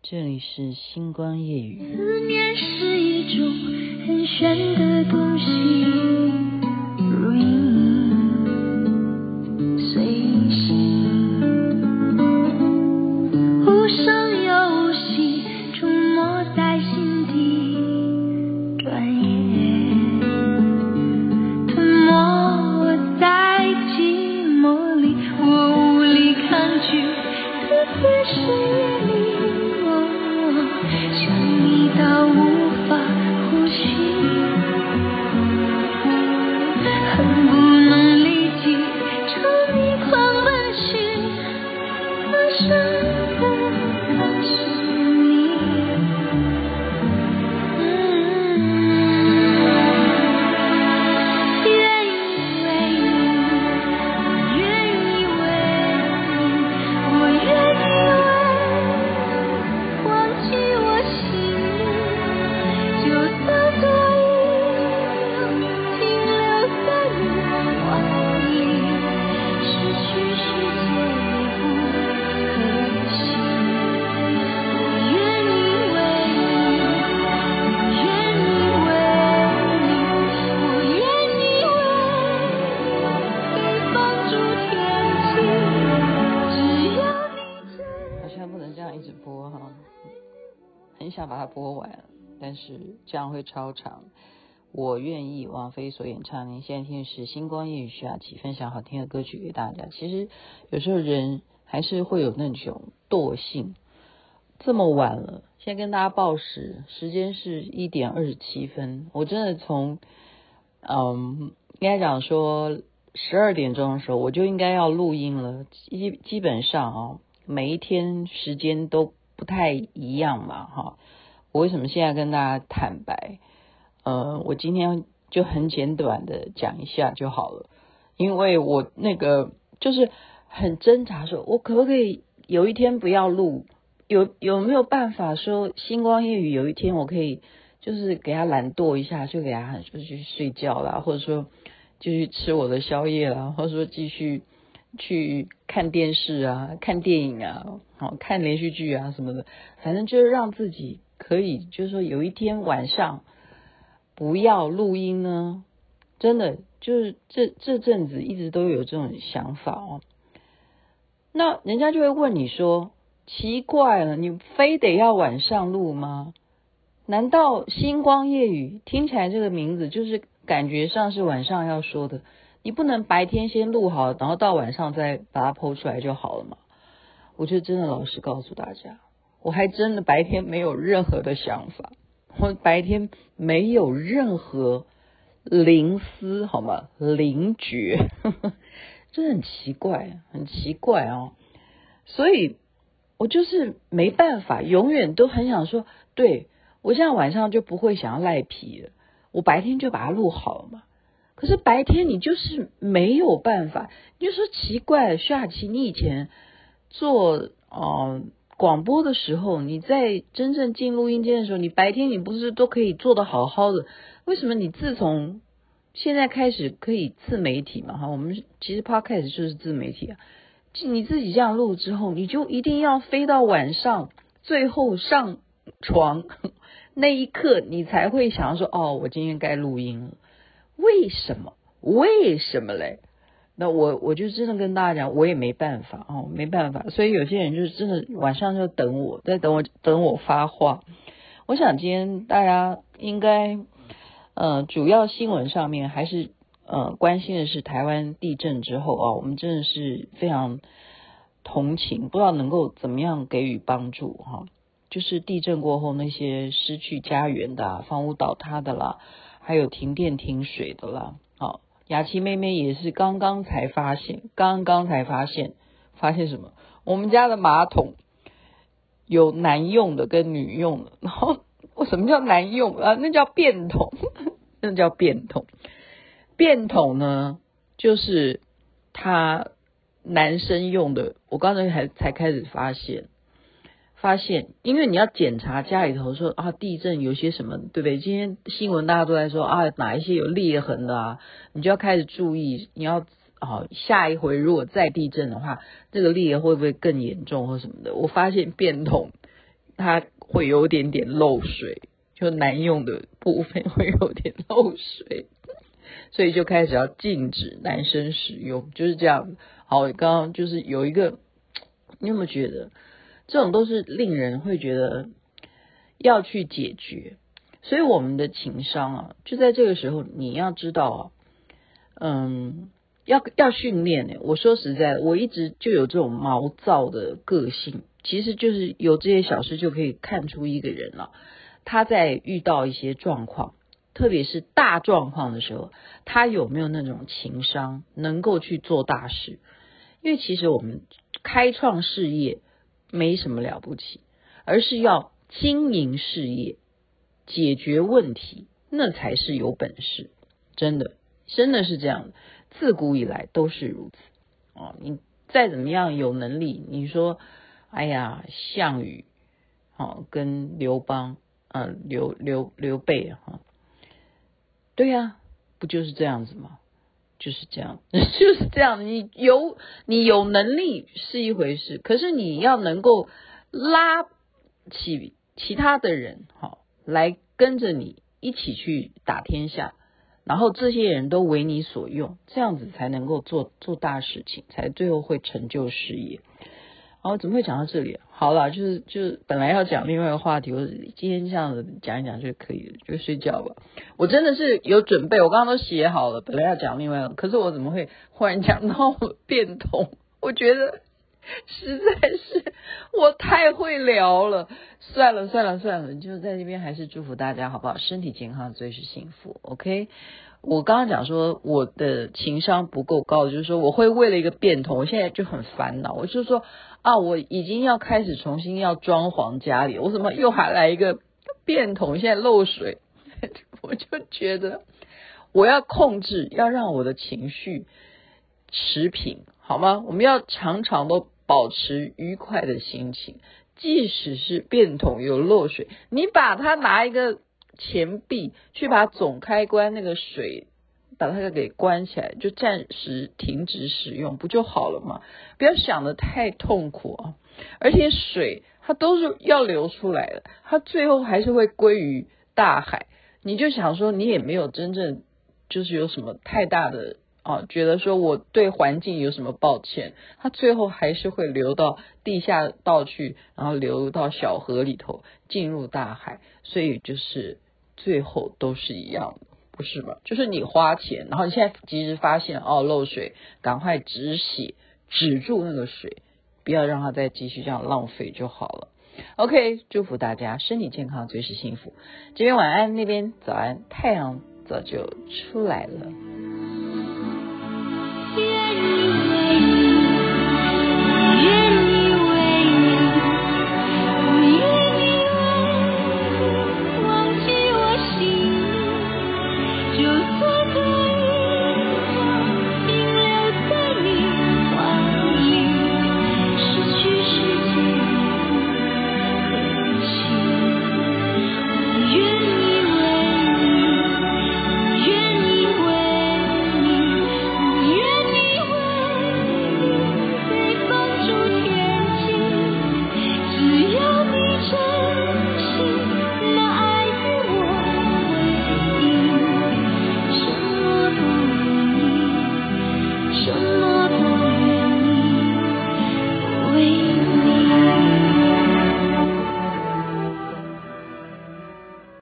这里是星光夜雨。思念是一种很玄的东西。想把它播完，但是这样会超长。我愿意，王菲所演唱。您现在听的是《星光夜雨》，徐雅琪分享好听的歌曲给大家。其实有时候人还是会有那种惰性。这么晚了，现在跟大家报时，时间是一点二十七分。我真的从嗯，应该讲说十二点钟的时候，我就应该要录音了。基基本上啊，每一天时间都。不太一样嘛，哈！我为什么现在跟大家坦白？呃，我今天就很简短的讲一下就好了，因为我那个就是很挣扎说，我可不可以有一天不要录？有有没有办法说星光夜雨有一天我可以就是给他懒惰一下，就给他就去睡觉啦，或者说继续吃我的宵夜啦，或者说继续。去看电视啊，看电影啊，好看连续剧啊什么的，反正就是让自己可以，就是说有一天晚上不要录音呢，真的就是这这阵子一直都有这种想法哦。那人家就会问你说，奇怪了，你非得要晚上录吗？难道星光夜雨听起来这个名字就是感觉上是晚上要说的？你不能白天先录好，然后到晚上再把它 po 出来就好了嘛？我就真的老实告诉大家，我还真的白天没有任何的想法，我白天没有任何灵思，好吗？灵觉，呵呵，这很奇怪，很奇怪哦。所以我就是没办法，永远都很想说，对，我现在晚上就不会想要赖皮了，我白天就把它录好了嘛。可是白天你就是没有办法，你就说奇怪，徐雅琪，你以前做呃广播的时候，你在真正进录音间的时候，你白天你不是都可以做得好好的？为什么你自从现在开始可以自媒体嘛？哈，我们其实 Podcast 就是自媒体啊。你自己这样录之后，你就一定要飞到晚上，最后上床 那一刻，你才会想要说，哦，我今天该录音了。为什么？为什么嘞？那我我就真的跟大家讲，我也没办法哦，没办法。所以有些人就是真的晚上就等我，在等我等我发话。我想今天大家应该，呃，主要新闻上面还是呃关心的是台湾地震之后啊，我们真的是非常同情，不知道能够怎么样给予帮助哈。就是地震过后那些失去家园的、房屋倒塌的啦。还有停电停水的啦，好，雅琪妹妹也是刚刚才发现，刚刚才发现，发现什么？我们家的马桶有男用的跟女用的，然后我什么叫男用啊？那叫便桶，那叫便桶。便桶呢，就是他男生用的。我刚才还才开始发现。发现，因为你要检查家里头说啊，地震有些什么，对不对？今天新闻大家都在说啊，哪一些有裂痕的啊，你就要开始注意，你要啊，下一回如果再地震的话，这个裂会不会更严重或什么的？我发现便桶它会有点点漏水，就难用的部分会有点漏水，所以就开始要禁止男生使用，就是这样。好，刚刚就是有一个，你有没有觉得这种都是令人会觉得要去解决？所以我们的情商啊，就在这个时候，你要知道啊，嗯，要要训练呢。我说实在，我一直就有这种毛躁的个性，其实就是有这些小事就可以看出一个人了。他在遇到一些状况，特别是大状况的时候，他有没有那种情商，能够去做大事？因为其实我们开创事业没什么了不起，而是要经营事业。解决问题，那才是有本事，真的，真的是这样，自古以来都是如此哦。你再怎么样有能力，你说，哎呀，项羽，哦，跟刘邦，嗯、刘刘刘备哈、哦，对呀、不就是这样子吗？就是这样，就是这样。你有你有能力是一回事，可是你要能够拉起其他的人，哈、来跟着你一起去打天下，然后这些人都为你所用，这样子才能够做做大事情，才最后会成就事业。哦，怎么会讲到这里？好了，就是就是本来要讲另外一个话题，我今天这样子讲一讲就可以了，就睡觉吧。我真的是有准备，我刚刚都写好了，本来要讲另外一个，可是我怎么会忽然讲到变通？我觉得。实在是我太会聊了，算了算了算了，就在这边还是祝福大家好不好？身体健康最是幸福。OK，我刚刚讲说我的情商不够高，就是说我会为了一个变通，我现在就很烦恼。我就说啊，我已经要开始重新要装潢家里，我怎么又还来一个变桶？现在漏水，我就觉得我要控制，要让我的情绪持平，好吗？我们要常常都。保持愉快的心情，即使是便桶有漏水，你把它拿一个钱币去把总开关那个水把它给关起来，就暂时停止使用，不就好了吗？不要想得太痛苦啊！而且水它都是要流出来的，它最后还是会归于大海。你就想说，你也没有真正就是有什么太大的。啊，觉得说我对环境有什么抱歉，它最后还是会流到地下道去，然后流到小河里头，进入大海，所以就是最后都是一样的，不是吧？就是你花钱，然后你现在及时发现哦漏水，赶快止血，止住那个水，不要让它再继续这样浪费就好了。OK，祝福大家身体健康，随时幸福。这边晚安，那边早安，太阳早就出来了。